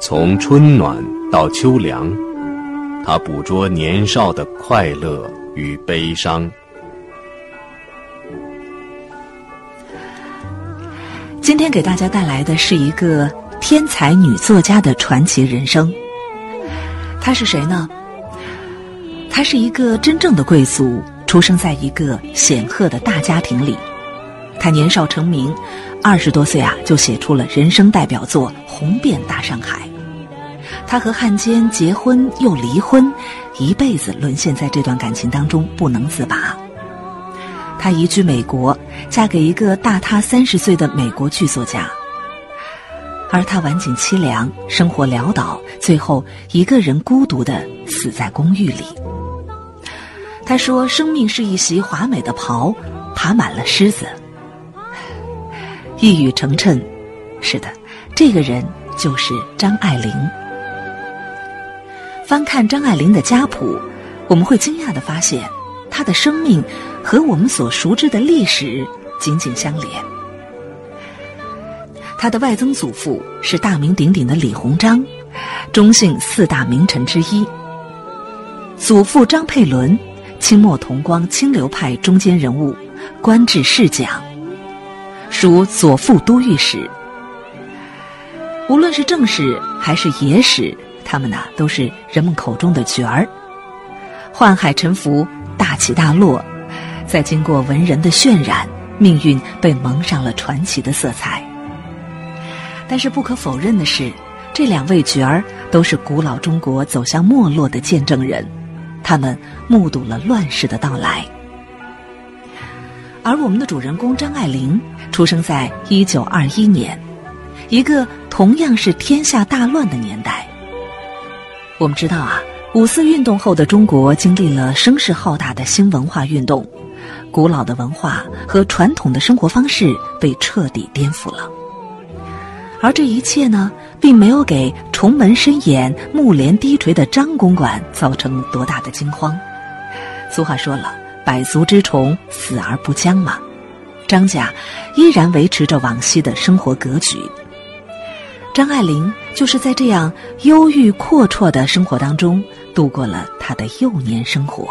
从春暖到秋凉，他捕捉年少的快乐与悲伤。今天给大家带来的是一个天才女作家的传奇人生。她是谁呢？她是一个真正的贵族，出生在一个显赫的大家庭里。她年少成名，二十多岁啊就写出了人生代表作，红遍大上海。他和汉奸结婚又离婚，一辈子沦陷在这段感情当中不能自拔。他移居美国，嫁给一个大他三十岁的美国剧作家，而他晚景凄凉，生活潦倒，最后一个人孤独的死在公寓里。他说：“生命是一袭华美的袍，爬满了虱子。”一语成谶，是的，这个人就是张爱玲。翻看张爱玲的家谱，我们会惊讶的发现，她的生命和我们所熟知的历史紧紧相连。她的外曾祖父是大名鼎鼎的李鸿章，中姓四大名臣之一。祖父张佩纶，清末同光清流派中间人物，官至侍讲，属左副都御史。无论是正史还是野史。他们呢，都是人们口中的角儿，宦海沉浮，大起大落，在经过文人的渲染，命运被蒙上了传奇的色彩。但是不可否认的是，这两位角儿都是古老中国走向没落的见证人，他们目睹了乱世的到来。而我们的主人公张爱玲，出生在一九二一年，一个同样是天下大乱的年代。我们知道啊，五四运动后的中国经历了声势浩大的新文化运动，古老的文化和传统的生活方式被彻底颠覆了。而这一切呢，并没有给重门深掩、木帘低垂的张公馆造成多大的惊慌。俗话说了，“百足之虫，死而不僵”嘛。张家依然维持着往昔的生活格局。张爱玲就是在这样忧郁阔绰的生活当中度过了她的幼年生活。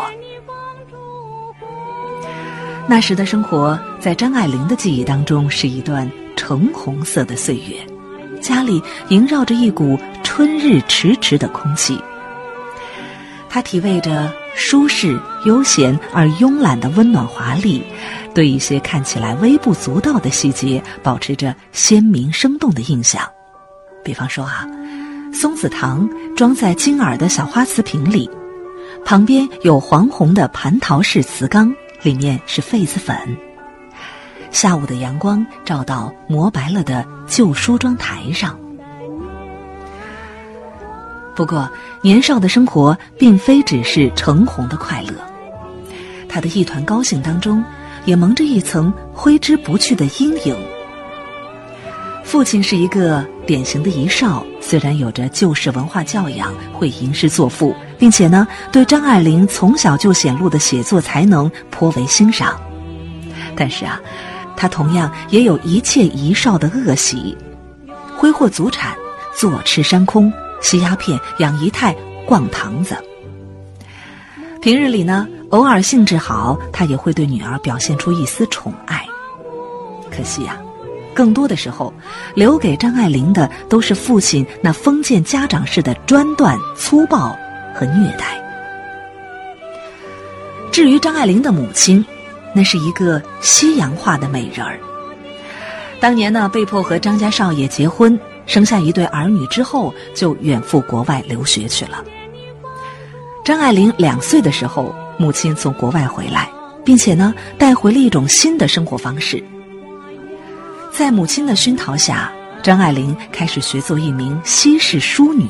那时的生活在张爱玲的记忆当中是一段橙红色的岁月，家里萦绕着一股春日迟迟的空气。她体味着舒适、悠闲而慵懒的温暖华丽，对一些看起来微不足道的细节保持着鲜明生动的印象。比方说啊，松子糖装在金耳的小花瓷瓶里，旁边有黄红的蟠桃式瓷缸，里面是痱子粉。下午的阳光照到磨白了的旧梳妆台上。不过，年少的生活并非只是橙红的快乐，他的一团高兴当中，也蒙着一层挥之不去的阴影。父亲是一个典型的遗少，虽然有着旧式文化教养，会吟诗作赋，并且呢，对张爱玲从小就显露的写作才能颇为欣赏，但是啊，他同样也有一切遗少的恶习：挥霍祖产、坐吃山空、吸鸦片、养姨太、逛堂子。平日里呢，偶尔兴致好，他也会对女儿表现出一丝宠爱。可惜呀。更多的时候，留给张爱玲的都是父亲那封建家长式的专断、粗暴和虐待。至于张爱玲的母亲，那是一个西洋化的美人儿。当年呢，被迫和张家少爷结婚，生下一对儿女之后，就远赴国外留学去了。张爱玲两岁的时候，母亲从国外回来，并且呢，带回了一种新的生活方式。在母亲的熏陶下，张爱玲开始学做一名西式淑女。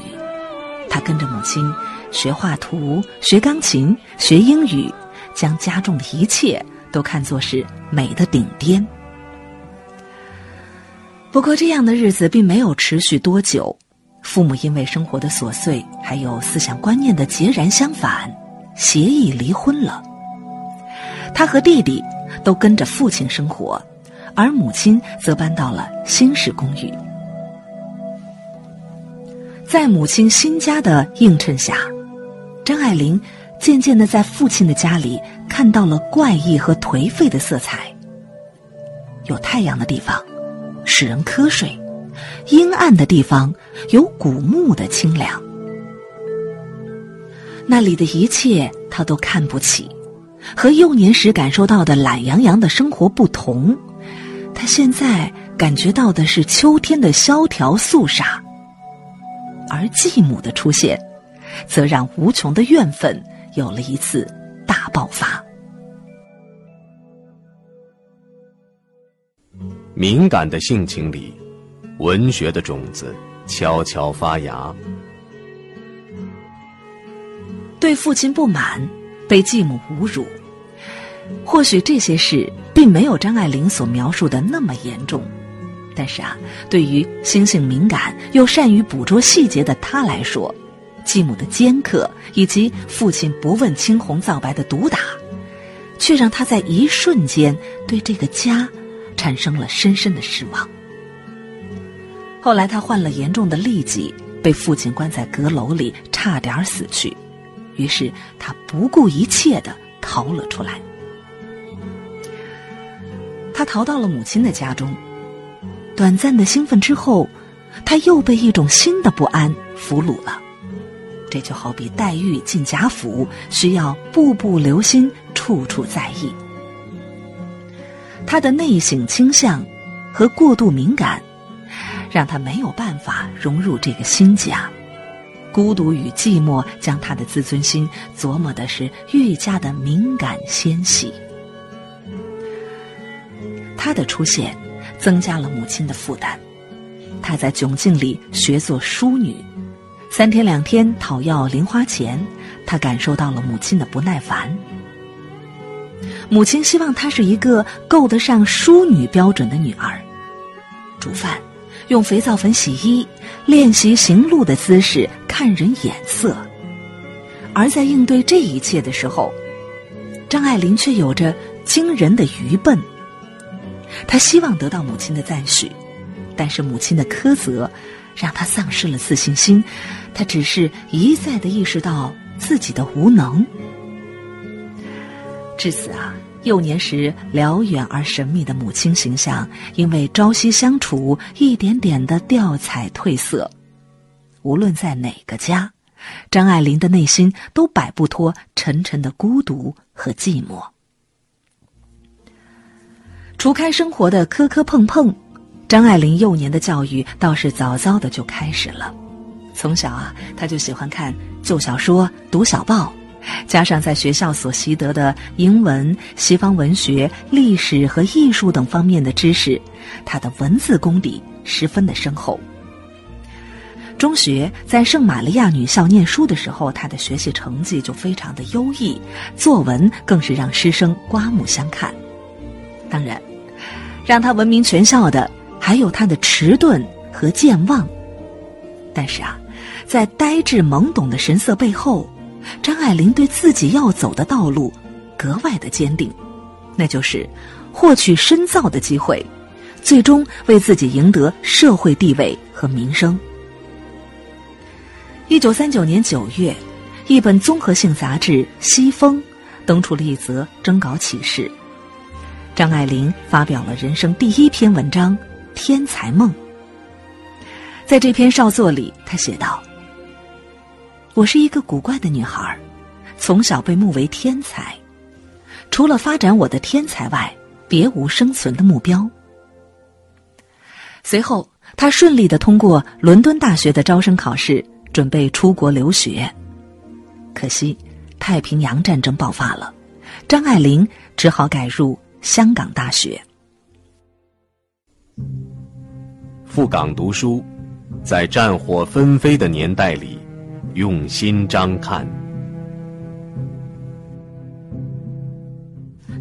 她跟着母亲学画图、学钢琴、学英语，将家中的一切都看作是美的顶巅。不过，这样的日子并没有持续多久，父母因为生活的琐碎，还有思想观念的截然相反，协议离婚了。她和弟弟都跟着父亲生活。而母亲则搬到了新式公寓。在母亲新家的映衬下，张爱玲渐渐的在父亲的家里看到了怪异和颓废的色彩。有太阳的地方，使人瞌睡；阴暗的地方，有古木的清凉。那里的一切，他都看不起，和幼年时感受到的懒洋洋的生活不同。他现在感觉到的是秋天的萧条肃杀，而继母的出现，则让无穷的怨愤有了一次大爆发。敏感的性情里，文学的种子悄悄发芽。对父亲不满，被继母侮辱，或许这些事并没有张爱玲所描述的那么严重，但是啊，对于心性敏感又善于捕捉细节的她来说，继母的尖刻以及父亲不问青红皂白的毒打，却让她在一瞬间对这个家产生了深深的失望。后来他患了严重的痢疾，被父亲关在阁楼里，差点死去。于是他不顾一切的逃了出来。他逃到了母亲的家中，短暂的兴奋之后，他又被一种新的不安俘虏了。这就好比黛玉进贾府，需要步步留心，处处在意。他的内省倾向和过度敏感，让他没有办法融入这个新家。孤独与寂寞将他的自尊心琢磨的是愈加的敏感纤细。他的出现增加了母亲的负担。他在窘境里学做淑女，三天两天讨要零花钱，他感受到了母亲的不耐烦。母亲希望她是一个够得上淑女标准的女儿，煮饭。用肥皂粉洗衣，练习行路的姿势，看人眼色。而在应对这一切的时候，张爱玲却有着惊人的愚笨。他希望得到母亲的赞许，但是母亲的苛责让他丧失了自信心。他只是一再的意识到自己的无能。至此啊。幼年时辽远而神秘的母亲形象，因为朝夕相处，一点点的掉彩褪色。无论在哪个家，张爱玲的内心都摆不脱沉沉的孤独和寂寞。除开生活的磕磕碰碰，张爱玲幼年的教育倒是早早的就开始了。从小啊，她就喜欢看旧小说，读小报。加上在学校所习得的英文、西方文学、历史和艺术等方面的知识，他的文字功底十分的深厚。中学在圣玛利亚女校念书的时候，他的学习成绩就非常的优异，作文更是让师生刮目相看。当然，让他闻名全校的还有他的迟钝和健忘。但是啊，在呆滞懵懂的神色背后。张爱玲对自己要走的道路格外的坚定，那就是获取深造的机会，最终为自己赢得社会地位和名声。一九三九年九月，一本综合性杂志《西风》登出了一则征稿启事，张爱玲发表了人生第一篇文章《天才梦》。在这篇少作里，她写道。我是一个古怪的女孩，从小被目为天才，除了发展我的天才外，别无生存的目标。随后，他顺利的通过伦敦大学的招生考试，准备出国留学。可惜，太平洋战争爆发了，张爱玲只好改入香港大学。赴港读书，在战火纷飞的年代里。用心张看，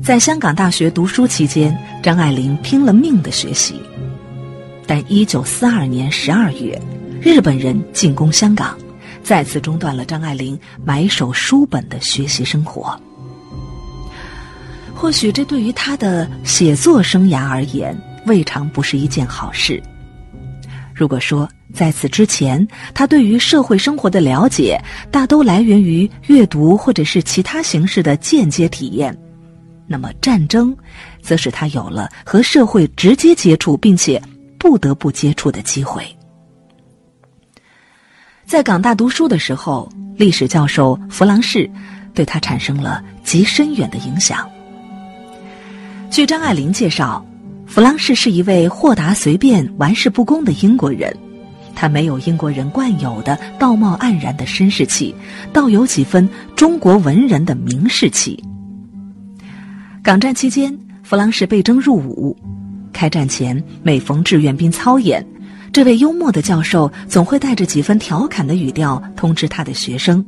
在香港大学读书期间，张爱玲拼了命的学习。但一九四二年十二月，日本人进攻香港，再次中断了张爱玲埋首书本的学习生活。或许这对于他的写作生涯而言，未尝不是一件好事。如果说在此之前，他对于社会生活的了解大都来源于阅读或者是其他形式的间接体验，那么战争，则使他有了和社会直接接触并且不得不接触的机会。在港大读书的时候，历史教授弗朗士对他产生了极深远的影响。据张爱玲介绍。弗朗士是一位豁达随便、玩世不恭的英国人，他没有英国人惯有的道貌岸然的绅士气，倒有几分中国文人的名士气。港战期间，弗朗士被征入伍，开战前每逢志愿兵操演，这位幽默的教授总会带着几分调侃的语调通知他的学生：“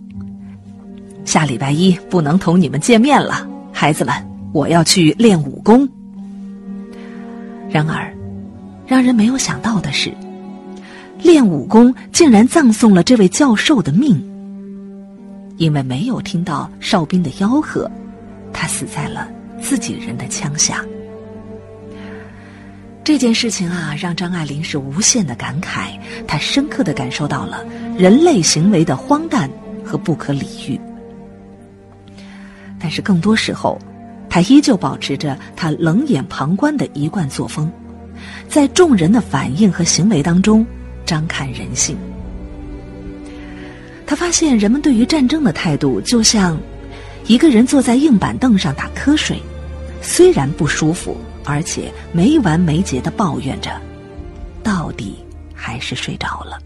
下礼拜一不能同你们见面了，孩子们，我要去练武功。”然而，让人没有想到的是，练武功竟然葬送了这位教授的命。因为没有听到哨兵的吆喝，他死在了自己人的枪下。这件事情啊，让张爱玲是无限的感慨，她深刻的感受到了人类行为的荒诞和不可理喻。但是更多时候，他依旧保持着他冷眼旁观的一贯作风，在众人的反应和行为当中张看人性。他发现人们对于战争的态度，就像一个人坐在硬板凳上打瞌睡，虽然不舒服，而且没完没结的抱怨着，到底还是睡着了。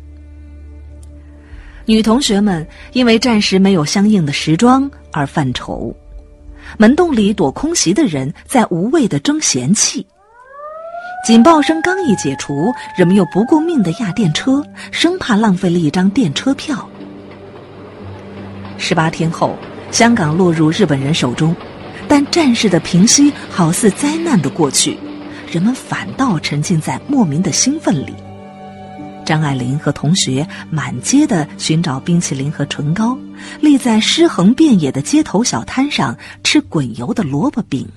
女同学们因为暂时没有相应的时装而犯愁。门洞里躲空袭的人在无谓的争嫌气。警报声刚一解除，人们又不顾命的压电车，生怕浪费了一张电车票。十八天后，香港落入日本人手中，但战事的平息好似灾难的过去，人们反倒沉浸在莫名的兴奋里。张爱玲和同学满街的寻找冰淇淋和唇膏，立在尸横遍野的街头小摊上吃滚油的萝卜饼。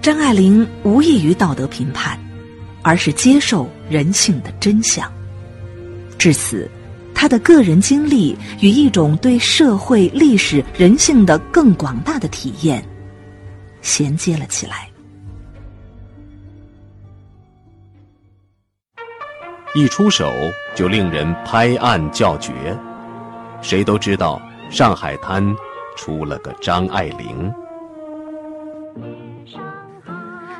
张爱玲无异于道德评判，而是接受人性的真相。至此，她的个人经历与一种对社会、历史、人性的更广大的体验衔接了起来。一出手就令人拍案叫绝，谁都知道上海滩出了个张爱玲。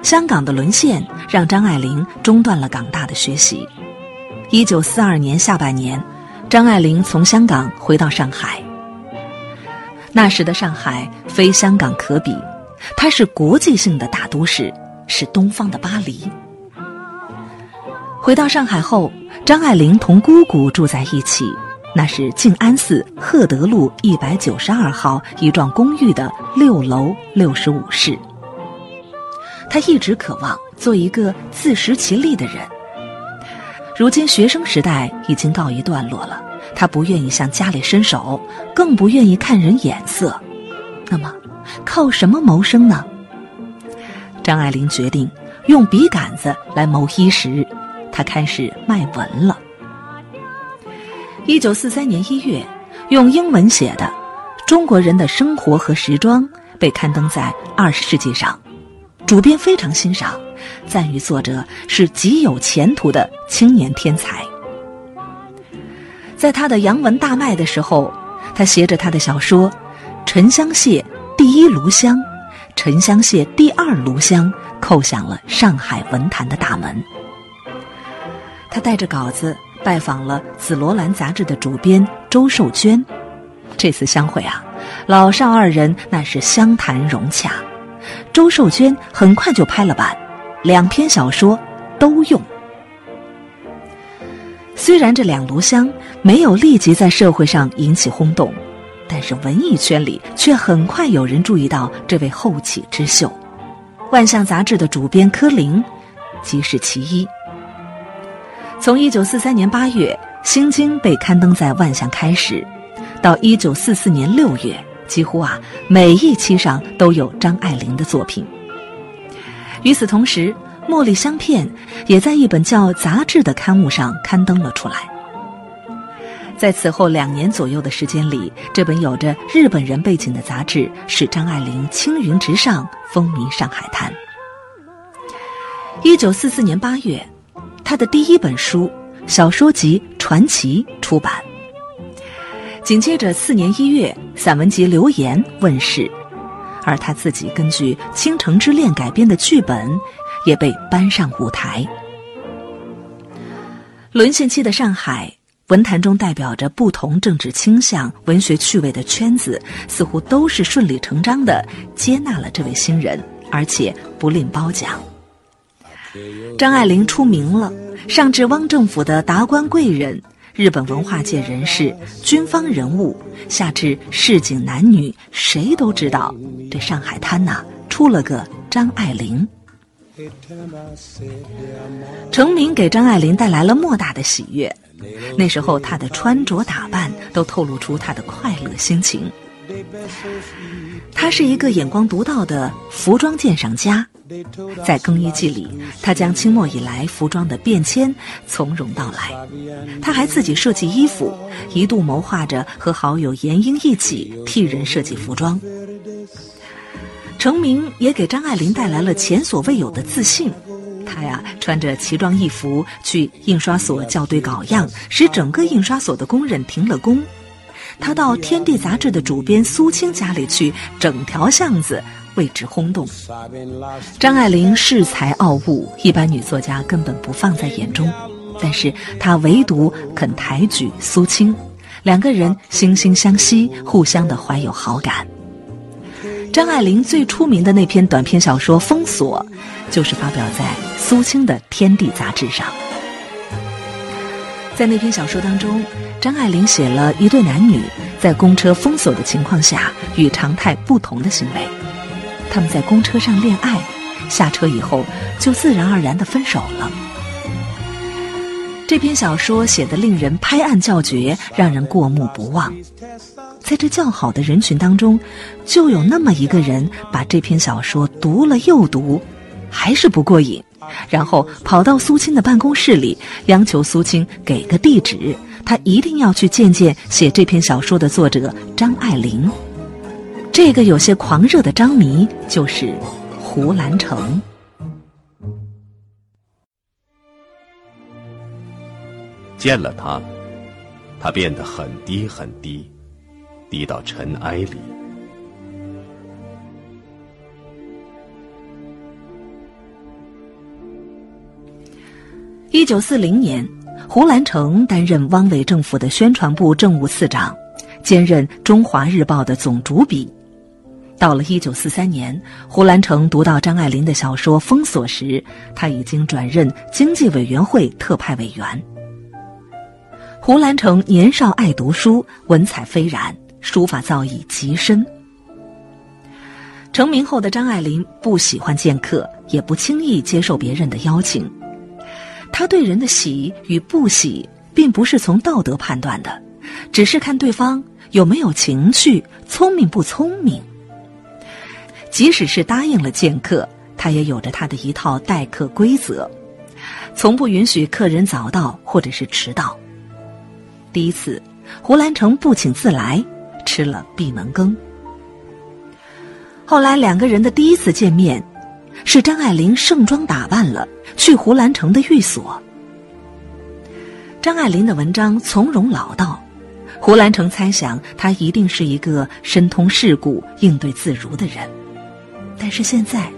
香港的沦陷让张爱玲中断了港大的学习。一九四二年下半年，张爱玲从香港回到上海。那时的上海非香港可比，它是国际性的大都市，是东方的巴黎。回到上海后，张爱玲同姑姑住在一起，那是静安寺赫德路一百九十二号一幢公寓的六楼六十五室。她一直渴望做一个自食其力的人。如今学生时代已经告一段落了，她不愿意向家里伸手，更不愿意看人眼色。那么，靠什么谋生呢？张爱玲决定用笔杆子来谋衣食。他开始卖文了。一九四三年一月，用英文写的《中国人的生活和时装》被刊登在《二十世纪》上，主编非常欣赏，赞誉作者是极有前途的青年天才。在他的洋文大卖的时候，他携着他的小说《沉香屑第一炉香》《沉香屑第二炉香》，叩响了上海文坛的大门。他带着稿子拜访了《紫罗兰》杂志的主编周寿娟，这次相会啊，老少二人那是相谈融洽。周寿娟很快就拍了板，两篇小说都用。虽然这两炉香没有立即在社会上引起轰动，但是文艺圈里却很快有人注意到这位后起之秀。万象杂志的主编柯林即是其一。从一九四三年八月《心经》被刊登在《万象》开始，到一九四四年六月，几乎啊每一期上都有张爱玲的作品。与此同时，茉莉香片也在一本叫《杂志》的刊物上刊登了出来。在此后两年左右的时间里，这本有着日本人背景的杂志使张爱玲青云直上，风靡上海滩。一九四四年八月，他的第一本书小说集《传奇》出版。紧接着次年一月，散文集《留言》问世，而他自己根据《倾城之恋》改编的剧本也被搬上舞台。沦陷期的上海。文坛中代表着不同政治倾向、文学趣味的圈子，似乎都是顺理成章的接纳了这位新人，而且不吝褒奖。张爱玲出名了，上至汪政府的达官贵人、日本文化界人士、军方人物，下至市井男女，谁都知道这上海滩呐出了个张爱玲。成名给张爱玲带来了莫大的喜悦。那时候，她的穿着打扮都透露出她的快乐心情。他是一个眼光独到的服装鉴赏家，在更衣季里，他将清末以来服装的变迁从容道来。他还自己设计衣服，一度谋划着和好友严英一起替人设计服装。成名也给张爱玲带来了前所未有的自信。他呀，穿着奇装异服去印刷所校对稿样，使整个印刷所的工人停了工。他到《天地》杂志的主编苏青家里去，整条巷子为之轰动。张爱玲恃才傲物，一般女作家根本不放在眼中，但是她唯独肯抬举苏青，两个人惺惺相惜，互相的怀有好感。张爱玲最出名的那篇短篇小说《封锁》，就是发表在苏青的《天地》杂志上。在那篇小说当中，张爱玲写了一对男女在公车封锁的情况下与常态不同的行为。他们在公车上恋爱，下车以后就自然而然的分手了。这篇小说写得令人拍案叫绝，让人过目不忘。在这较好的人群当中，就有那么一个人把这篇小说读了又读，还是不过瘾，然后跑到苏青的办公室里，央求苏青给个地址，他一定要去见见写这篇小说的作者张爱玲。这个有些狂热的张迷就是胡兰成。见了他，他变得很低很低。低到尘埃里。一九四零年，胡兰成担任汪伪政府的宣传部政务次长，兼任《中华日报》的总主笔。到了一九四三年，胡兰成读到张爱玲的小说《封锁》时，他已经转任经济委员会特派委员。胡兰成年少爱读书，文采斐然。书法造诣极深。成名后的张爱玲不喜欢见客，也不轻易接受别人的邀请。他对人的喜与不喜，并不是从道德判断的，只是看对方有没有情趣、聪明不聪明。即使是答应了见客，他也有着他的一套待客规则，从不允许客人早到或者是迟到。第一次，胡兰成不请自来。吃了闭门羹。后来两个人的第一次见面，是张爱玲盛装打扮了去胡兰成的寓所。张爱玲的文章从容老道，胡兰成猜想她一定是一个深通世故、应对自如的人。但是现在，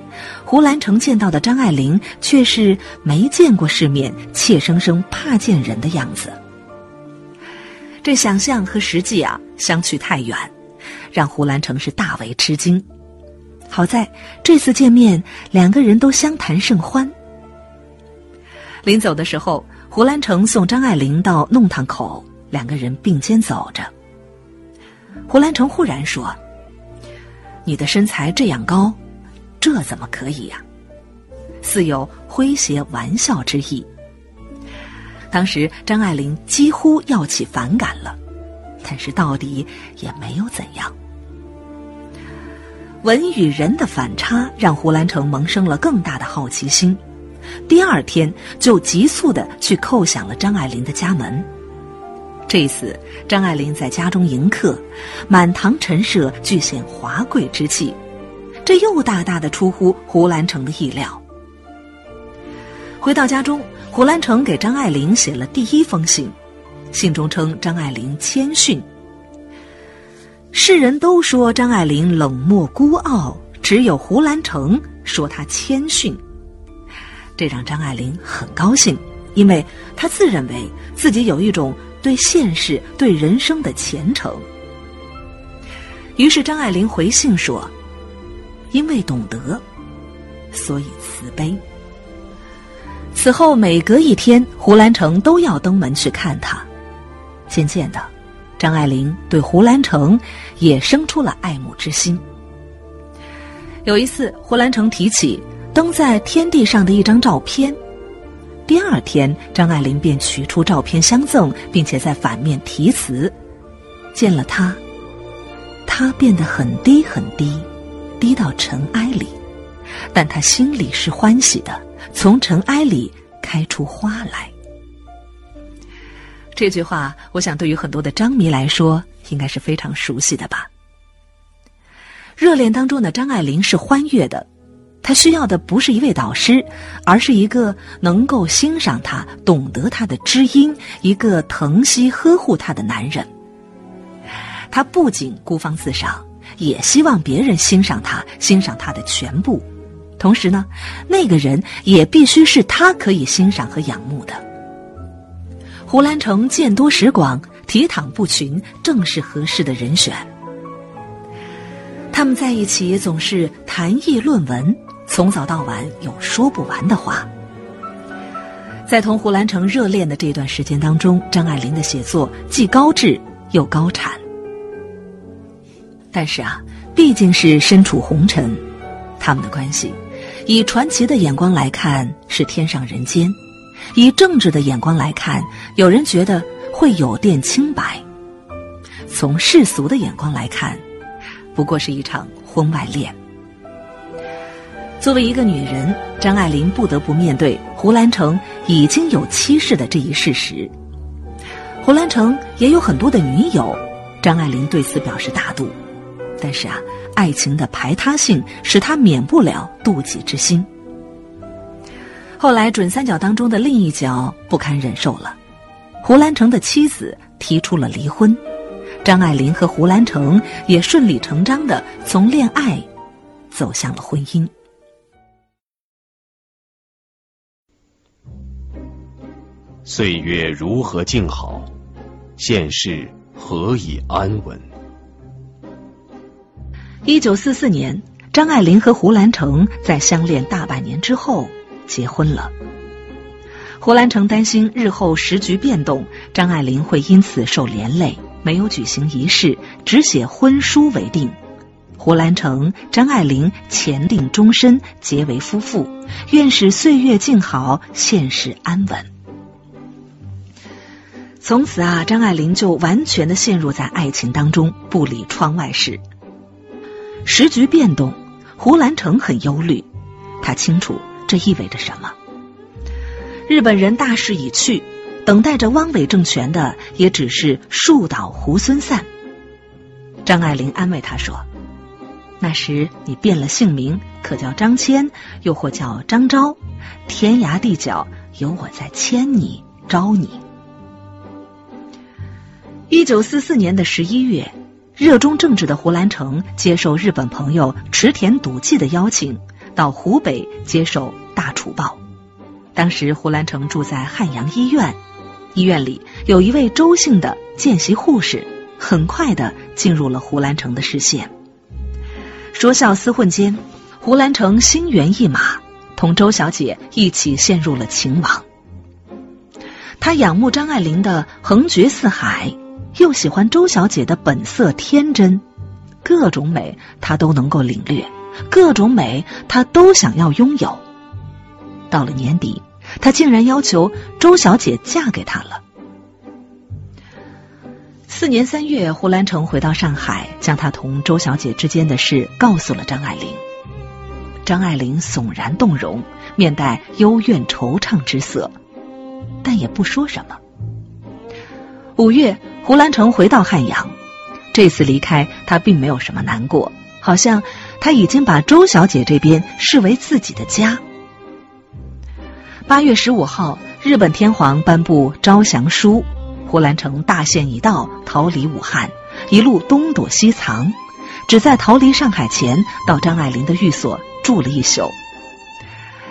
胡兰成见到的张爱玲却是没见过世面、怯生生怕见人的样子。这想象和实际啊相去太远，让胡兰成是大为吃惊。好在这次见面，两个人都相谈甚欢。临走的时候，胡兰成送张爱玲到弄堂口，两个人并肩走着。胡兰成忽然说：“你的身材这样高，这怎么可以呀？”似有诙谐玩笑之意。当时张爱玲几乎要起反感了，但是到底也没有怎样。文与人的反差让胡兰成萌生了更大的好奇心，第二天就急速的去叩响了张爱玲的家门。这一次，张爱玲在家中迎客，满堂陈设俱显华贵之气，这又大大的出乎胡兰成的意料。回到家中，胡兰成给张爱玲写了第一封信，信中称张爱玲谦逊。世人都说张爱玲冷漠孤傲，只有胡兰成说她谦逊，这让张爱玲很高兴，因为她自认为自己有一种。对现实、对人生的虔诚。于是张爱玲回信说：“因为懂得，所以慈悲。”此后每隔一天，胡兰成都要登门去看他。渐渐的，张爱玲对胡兰成也生出了爱慕之心。有一次，胡兰成提起登在天地上的一张照片。第二天，张爱玲便取出照片相赠，并且在反面题词：“见了他，他变得很低很低，低到尘埃里，但他心里是欢喜的，从尘埃里开出花来。”这句话，我想对于很多的张迷来说，应该是非常熟悉的吧。热恋当中的张爱玲是欢悦的。她需要的不是一位导师，而是一个能够欣赏她、懂得她的知音，一个疼惜呵护她的男人。她不仅孤芳自赏，也希望别人欣赏她，欣赏她的全部。同时呢，那个人也必须是她可以欣赏和仰慕的。胡兰成见多识广，体躺不群，正是合适的人选。他们在一起总是谈议论文。从早到晚有说不完的话。在同胡兰成热恋的这段时间当中，张爱玲的写作既高质又高产。但是啊，毕竟是身处红尘，他们的关系，以传奇的眼光来看是天上人间，以政治的眼光来看，有人觉得会有电清白，从世俗的眼光来看，不过是一场婚外恋。作为一个女人，张爱玲不得不面对胡兰成已经有妻室的这一事实。胡兰成也有很多的女友，张爱玲对此表示大度。但是啊，爱情的排他性使她免不了妒忌之心。后来，准三角当中的另一角不堪忍受了，胡兰成的妻子提出了离婚，张爱玲和胡兰成也顺理成章的从恋爱走向了婚姻。岁月如何静好，现世何以安稳？一九四四年，张爱玲和胡兰成在相恋大半年之后结婚了。胡兰成担心日后时局变动，张爱玲会因此受连累，没有举行仪式，只写婚书为定。胡兰成、张爱玲前定终身，结为夫妇，愿使岁月静好，现世安稳。从此啊，张爱玲就完全的陷入在爱情当中，不理窗外事。时局变动，胡兰成很忧虑，他清楚这意味着什么。日本人大势已去，等待着汪伪政权的也只是树倒猢狲散。张爱玲安慰他说：“那时你变了姓名，可叫张骞，又或叫张昭，天涯地角有我在牵你，招你。”一九四四年的十一月，热衷政治的胡兰成接受日本朋友池田笃纪的邀请，到湖北接受大楚报。当时胡兰成住在汉阳医院，医院里有一位周姓的见习护士，很快的进入了胡兰成的视线。说笑厮混间，胡兰成心猿意马，同周小姐一起陷入了情网。他仰慕张爱玲的横绝四海。又喜欢周小姐的本色天真，各种美他都能够领略，各种美他都想要拥有。到了年底，他竟然要求周小姐嫁给他了。四年三月，胡兰成回到上海，将他同周小姐之间的事告诉了张爱玲。张爱玲悚然动容，面带幽怨惆怅之色，但也不说什么。五月，胡兰成回到汉阳，这次离开他并没有什么难过，好像他已经把周小姐这边视为自己的家。八月十五号，日本天皇颁布招降书，胡兰成大限已到，逃离武汉，一路东躲西藏，只在逃离上海前到张爱玲的寓所。住了一宿，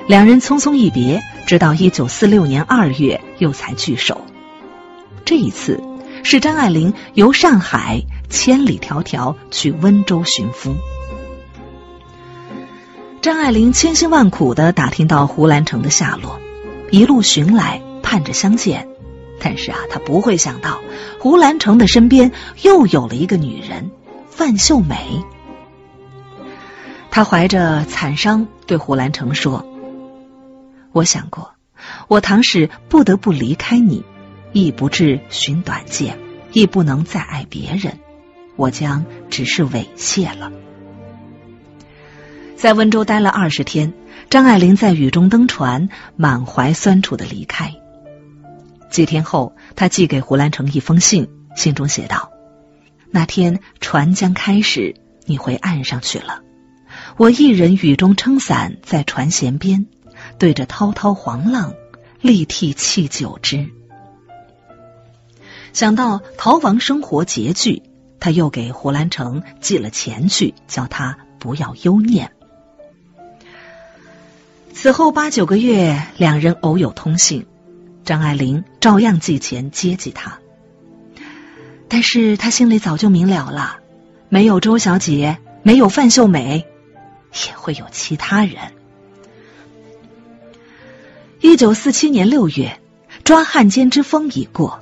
两人匆匆一别，直到一九四六年二月又才聚首。这一次是张爱玲由上海千里迢迢去温州寻夫。张爱玲千辛万苦的打听到胡兰成的下落，一路寻来，盼着相见。但是啊，她不会想到胡兰成的身边又有了一个女人，范秀美。他怀着惨伤对胡兰成说：“我想过，我倘使不得不离开你，亦不至寻短见，亦不能再爱别人，我将只是猥亵了。”在温州待了二十天，张爱玲在雨中登船，满怀酸楚的离开。几天后，她寄给胡兰成一封信，信中写道：“那天船将开时，你回岸上去了。”我一人雨中撑伞在船舷边，对着滔滔黄浪，力涕泣久之。想到逃亡生活拮据，他又给胡兰成寄了钱去，叫他不要忧念。此后八九个月，两人偶有通信，张爱玲照样寄钱接济他。但是他心里早就明了了，没有周小姐，没有范秀美。也会有其他人。一九四七年六月，抓汉奸之风已过，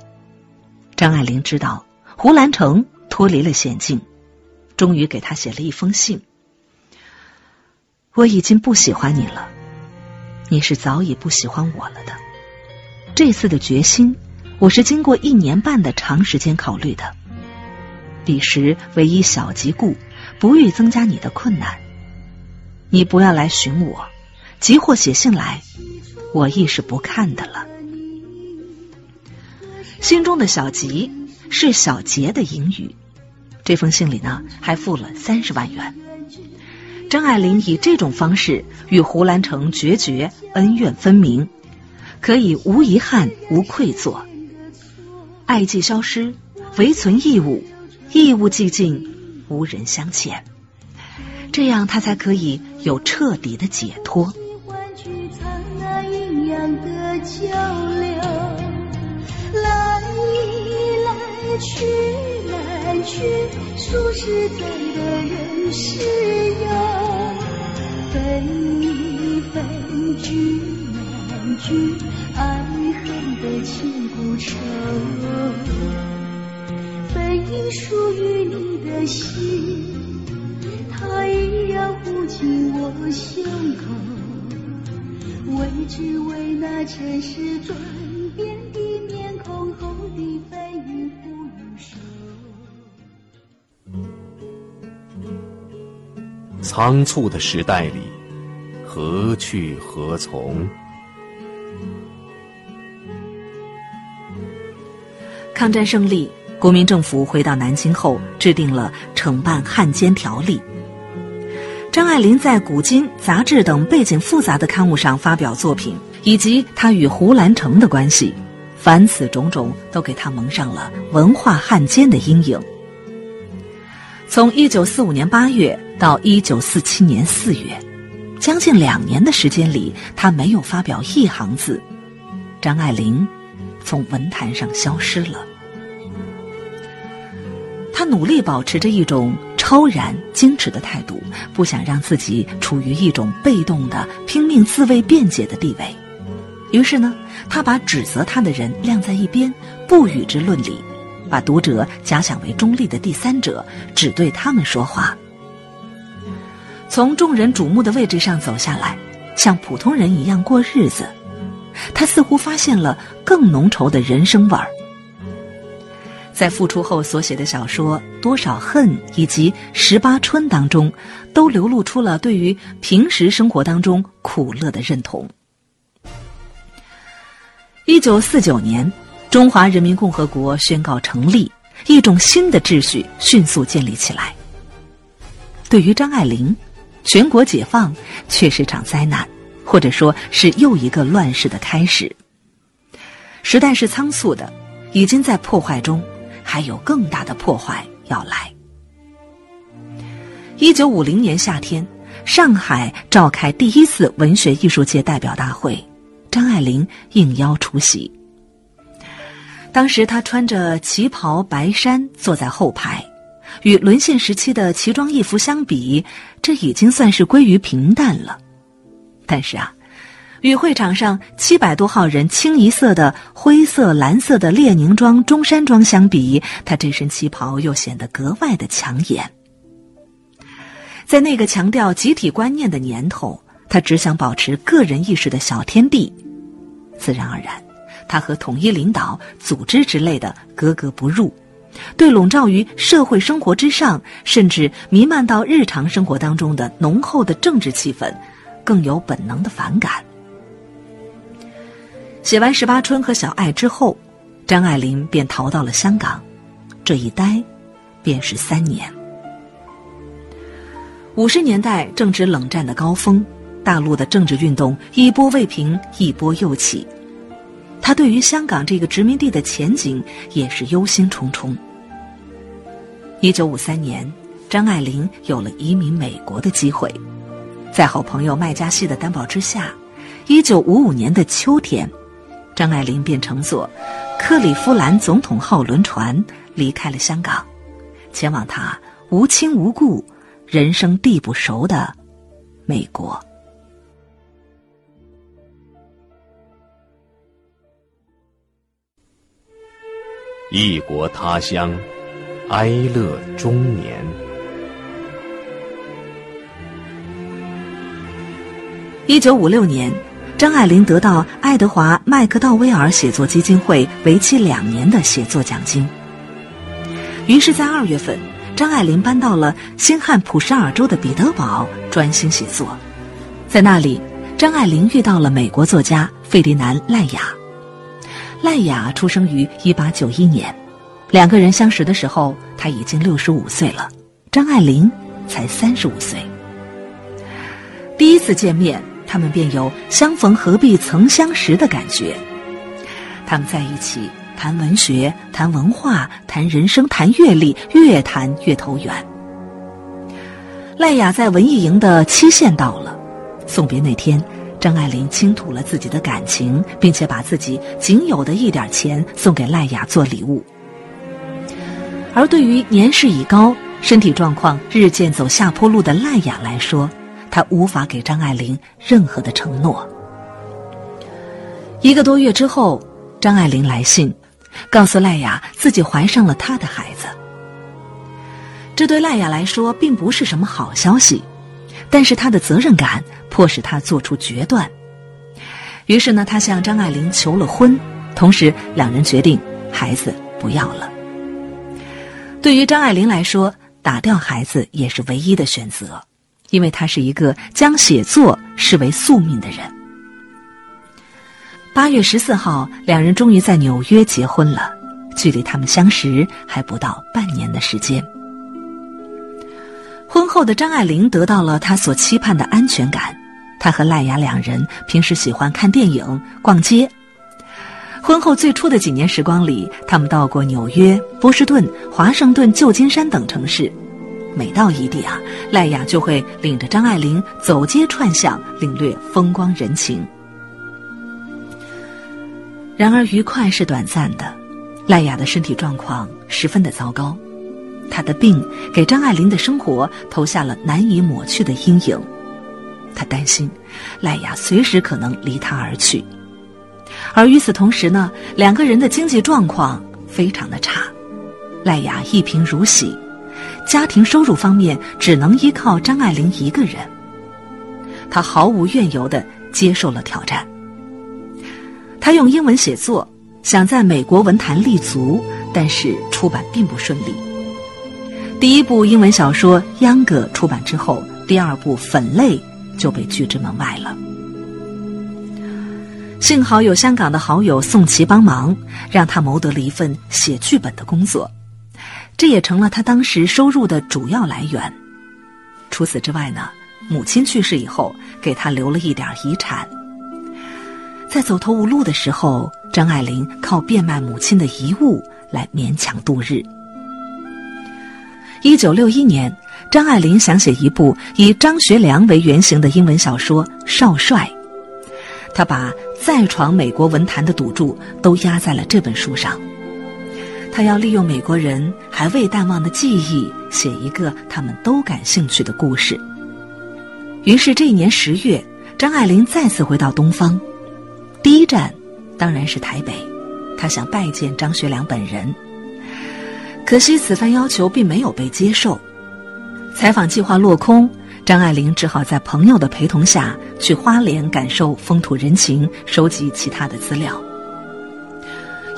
张爱玲知道胡兰成脱离了险境，终于给他写了一封信：“我已经不喜欢你了，你是早已不喜欢我了的。这次的决心，我是经过一年半的长时间考虑的。彼时唯一小疾故，不欲增加你的困难。”你不要来寻我，急或写信来，我亦是不看的了。心中的小吉是小杰的隐语。这封信里呢，还付了三十万元。张爱玲以这种方式与胡兰成决绝，恩怨分明，可以无遗憾、无愧作。爱既消失，唯存义务，义务既尽，无人相欠。这样，他才可以有彻底的解脱。来来去来去，数十载的人世游，纷纷聚难聚，爱恨的情不愁，本应属于你的心。它依然护紧我胸口，为只为那尘世转仓促的时代里，何去何从？抗战胜利，国民政府回到南京后，制定了惩办汉奸条例。张爱玲在《古今》杂志等背景复杂的刊物上发表作品，以及她与胡兰成的关系，凡此种种都给她蒙上了文化汉奸的阴影。从一九四五年八月到一九四七年四月，将近两年的时间里，他没有发表一行字，张爱玲从文坛上消失了。他努力保持着一种。超然矜持的态度，不想让自己处于一种被动的拼命自卫辩解的地位。于是呢，他把指责他的人晾在一边，不与之论理，把读者假想为中立的第三者，只对他们说话。从众人瞩目的位置上走下来，像普通人一样过日子，他似乎发现了更浓稠的人生味儿。在复出后所写的小说《多少恨》以及《十八春》当中，都流露出了对于平时生活当中苦乐的认同。一九四九年，中华人民共和国宣告成立，一种新的秩序迅速建立起来。对于张爱玲，全国解放却是场灾难，或者说是又一个乱世的开始。时代是仓促的，已经在破坏中，还有更大的破坏要来。一九五零年夏天，上海召开第一次文学艺术界代表大会，张爱玲应邀出席。当时他穿着旗袍白衫坐在后排，与沦陷时期的奇装异服相比，这已经算是归于平淡了。但是啊，与会场上七百多号人清一色的灰色、蓝色的列宁装、中山装相比，他这身旗袍又显得格外的抢眼。在那个强调集体观念的年头，他只想保持个人意识的小天地，自然而然，他和统一领导、组织之类的格格不入，对笼罩于社会生活之上，甚至弥漫到日常生活当中的浓厚的政治气氛，更有本能的反感。写完《十八春》和《小爱》之后，张爱玲便逃到了香港，这一待，便是三年。五十年代正值冷战的高峰，大陆的政治运动一波未平，一波又起。他对于香港这个殖民地的前景也是忧心忡忡。一九五三年，张爱玲有了移民美国的机会，在好朋友麦嘉锡的担保之下，一九五五年的秋天，张爱玲便乘坐克利夫兰总统号轮船离开了香港，前往他无亲无故。人生地不熟的美国，异国他乡，哀乐中年。一九五六年，张爱玲得到爱德华·麦克道威尔写作基金会为期两年的写作奖金，于是，在二月份。张爱玲搬到了新罕普什尔州的彼得堡，专心写作。在那里，张爱玲遇到了美国作家费迪南·赖雅。赖雅出生于1891年，两个人相识的时候，他已经65岁了，张爱玲才35岁。第一次见面，他们便有相逢何必曾相识的感觉。他们在一起。谈文学，谈文化，谈人生，谈阅历，越谈越投缘。赖雅在文艺营的期限到了，送别那天，张爱玲倾吐了自己的感情，并且把自己仅有的一点钱送给赖雅做礼物。而对于年事已高、身体状况日渐走下坡路的赖雅来说，她无法给张爱玲任何的承诺。一个多月之后，张爱玲来信。告诉赖雅自己怀上了他的孩子，这对赖雅来说并不是什么好消息，但是他的责任感迫使他做出决断。于是呢，他向张爱玲求了婚，同时两人决定孩子不要了。对于张爱玲来说，打掉孩子也是唯一的选择，因为她是一个将写作视为宿命的人。八月十四号，两人终于在纽约结婚了，距离他们相识还不到半年的时间。婚后的张爱玲得到了她所期盼的安全感，她和赖雅两人平时喜欢看电影、逛街。婚后最初的几年时光里，他们到过纽约、波士顿、华盛顿、旧金山等城市，每到一地啊，赖雅就会领着张爱玲走街串巷，领略风光人情。然而，愉快是短暂的。赖雅的身体状况十分的糟糕，他的病给张爱玲的生活投下了难以抹去的阴影。他担心赖雅随时可能离他而去，而与此同时呢，两个人的经济状况非常的差。赖雅一贫如洗，家庭收入方面只能依靠张爱玲一个人。他毫无怨由的接受了挑战。他用英文写作，想在美国文坛立足，但是出版并不顺利。第一部英文小说《秧歌》出版之后，第二部《粉泪》就被拒之门外了。幸好有香港的好友宋琦帮忙，让他谋得了一份写剧本的工作，这也成了他当时收入的主要来源。除此之外呢，母亲去世以后，给他留了一点遗产。在走投无路的时候，张爱玲靠变卖母亲的遗物来勉强度日。一九六一年，张爱玲想写一部以张学良为原型的英文小说《少帅》，她把再闯美国文坛的赌注都压在了这本书上。她要利用美国人还未淡忘的记忆，写一个他们都感兴趣的故事。于是这一年十月，张爱玲再次回到东方。第一站当然是台北，她想拜见张学良本人。可惜此番要求并没有被接受，采访计划落空，张爱玲只好在朋友的陪同下去花莲感受风土人情，收集其他的资料。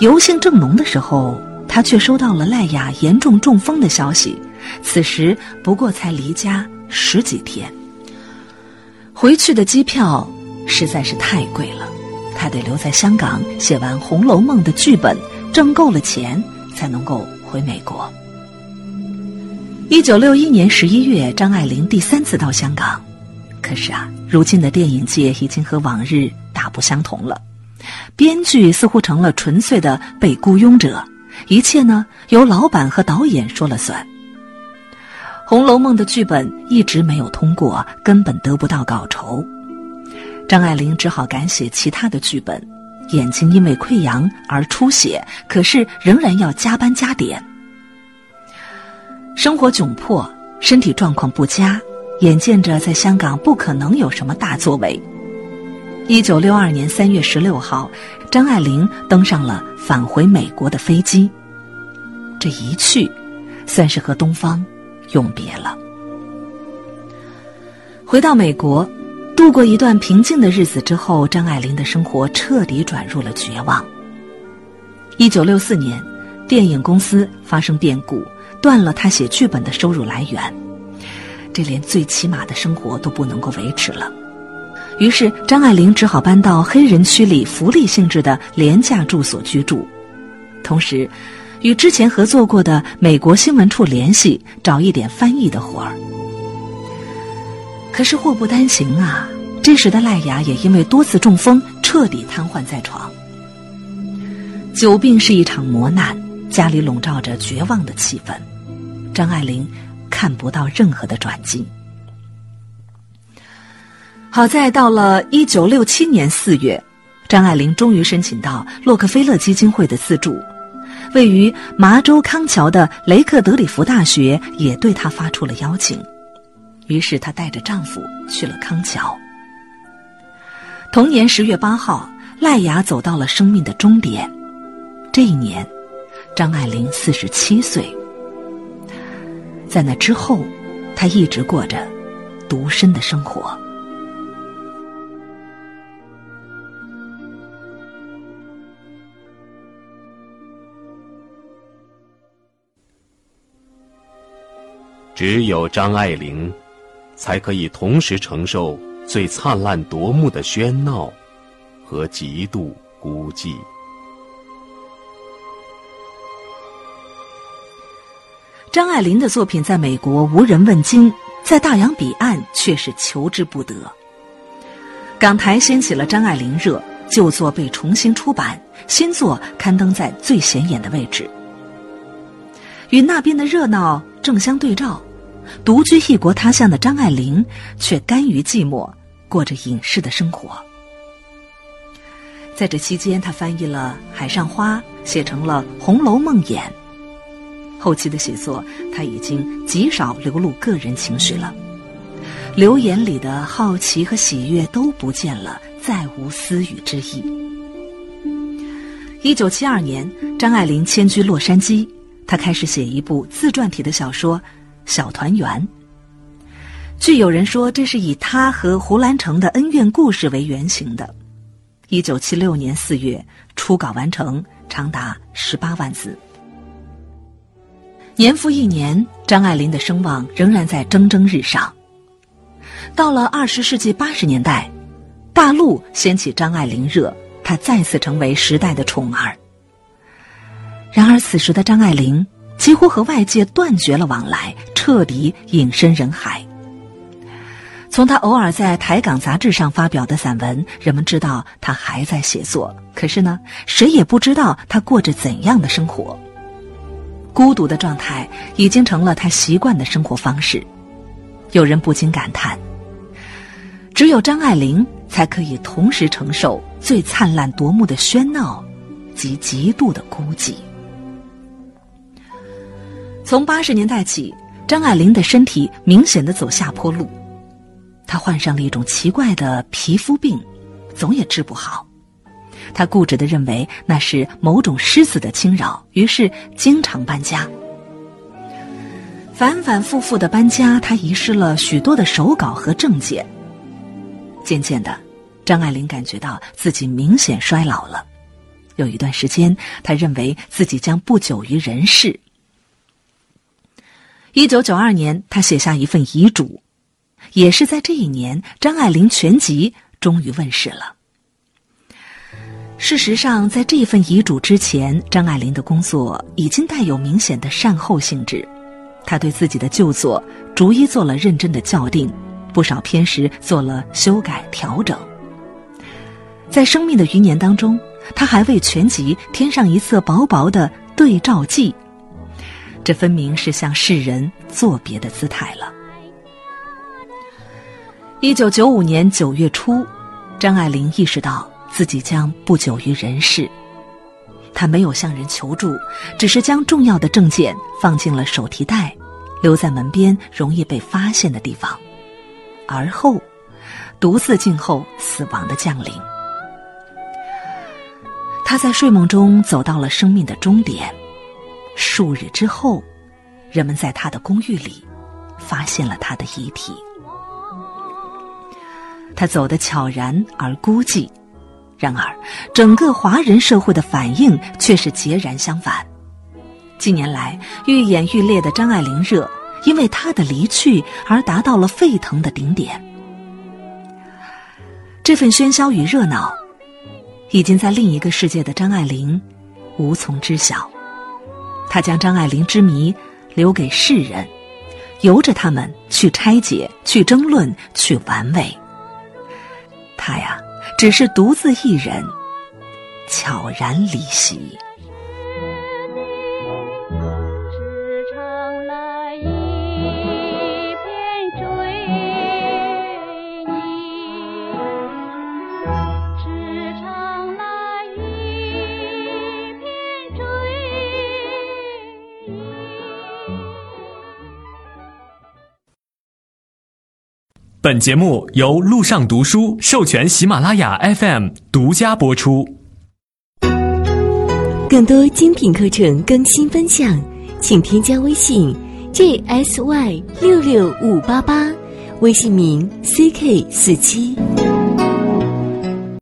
游兴正浓的时候，他却收到了赖雅严重中风的消息，此时不过才离家十几天。回去的机票实在是太贵了。他得留在香港写完《红楼梦》的剧本，挣够了钱才能够回美国。一九六一年十一月，张爱玲第三次到香港，可是啊，如今的电影界已经和往日大不相同了，编剧似乎成了纯粹的被雇佣者，一切呢由老板和导演说了算。《红楼梦》的剧本一直没有通过，根本得不到稿酬。张爱玲只好改写其他的剧本，眼睛因为溃疡而出血，可是仍然要加班加点。生活窘迫，身体状况不佳，眼见着在香港不可能有什么大作为。一九六二年三月十六号，张爱玲登上了返回美国的飞机。这一去，算是和东方永别了。回到美国。度过一段平静的日子之后，张爱玲的生活彻底转入了绝望。一九六四年，电影公司发生变故，断了她写剧本的收入来源，这连最起码的生活都不能够维持了。于是，张爱玲只好搬到黑人区里福利性质的廉价住所居住，同时，与之前合作过的美国新闻处联系，找一点翻译的活儿。可是祸不单行啊！这时的赖雅也因为多次中风，彻底瘫痪在床。久病是一场磨难，家里笼罩着绝望的气氛，张爱玲看不到任何的转机。好在到了一九六七年四月，张爱玲终于申请到洛克菲勒基金会的资助，位于麻州康桥的雷克德里夫大学也对她发出了邀请。于是她带着丈夫去了康桥。同年十月八号，赖雅走到了生命的终点。这一年，张爱玲四十七岁。在那之后，她一直过着独身的生活。只有张爱玲。才可以同时承受最灿烂夺目的喧闹和极度孤寂。张爱玲的作品在美国无人问津，在大洋彼岸却是求之不得。港台掀起了张爱玲热，旧作被重新出版，新作刊登在最显眼的位置。与那边的热闹正相对照。独居异国他乡的张爱玲，却甘于寂寞，过着隐士的生活。在这期间，他翻译了《海上花》，写成了《红楼梦》魇。后期的写作，他已经极少流露个人情绪了，流言里的好奇和喜悦都不见了，再无私语之意。一九七二年，张爱玲迁居洛杉矶，她开始写一部自传体的小说。小团圆。据有人说，这是以他和胡兰成的恩怨故事为原型的。一九七六年四月初稿完成，长达十八万字。年复一年，张爱玲的声望仍然在蒸蒸日上。到了二十世纪八十年代，大陆掀起张爱玲热，她再次成为时代的宠儿。然而，此时的张爱玲几乎和外界断绝了往来，彻底隐身人海。从他偶尔在台港杂志上发表的散文，人们知道他还在写作。可是呢，谁也不知道他过着怎样的生活。孤独的状态已经成了他习惯的生活方式。有人不禁感叹：只有张爱玲才可以同时承受最灿烂夺目的喧闹，及极度的孤寂。从八十年代起，张爱玲的身体明显的走下坡路，她患上了一种奇怪的皮肤病，总也治不好。她固执的认为那是某种狮子的侵扰，于是经常搬家。反反复复的搬家，她遗失了许多的手稿和证件。渐渐的，张爱玲感觉到自己明显衰老了。有一段时间，她认为自己将不久于人世。一九九二年，他写下一份遗嘱，也是在这一年，《张爱玲全集》终于问世了。事实上，在这份遗嘱之前，张爱玲的工作已经带有明显的善后性质，她对自己的旧作逐一做了认真的校订，不少篇时做了修改调整。在生命的余年当中，他还为全集添上一册薄薄的对照记。这分明是向世人作别的姿态了。一九九五年九月初，张爱玲意识到自己将不久于人世，她没有向人求助，只是将重要的证件放进了手提袋，留在门边容易被发现的地方，而后独自静候死亡的降临。她在睡梦中走到了生命的终点。数日之后，人们在他的公寓里发现了他的遗体。他走得悄然而孤寂，然而整个华人社会的反应却是截然相反。近年来愈演愈烈的张爱玲热，因为他的离去而达到了沸腾的顶点。这份喧嚣与热闹，已经在另一个世界的张爱玲无从知晓。他将张爱玲之谜留给世人，由着他们去拆解、去争论、去玩味。他呀，只是独自一人，悄然离席。本节目由路上读书授权喜马拉雅 FM 独家播出。更多精品课程更新分享，请添加微信 jsy 六六五八八，微信名 ck 四七。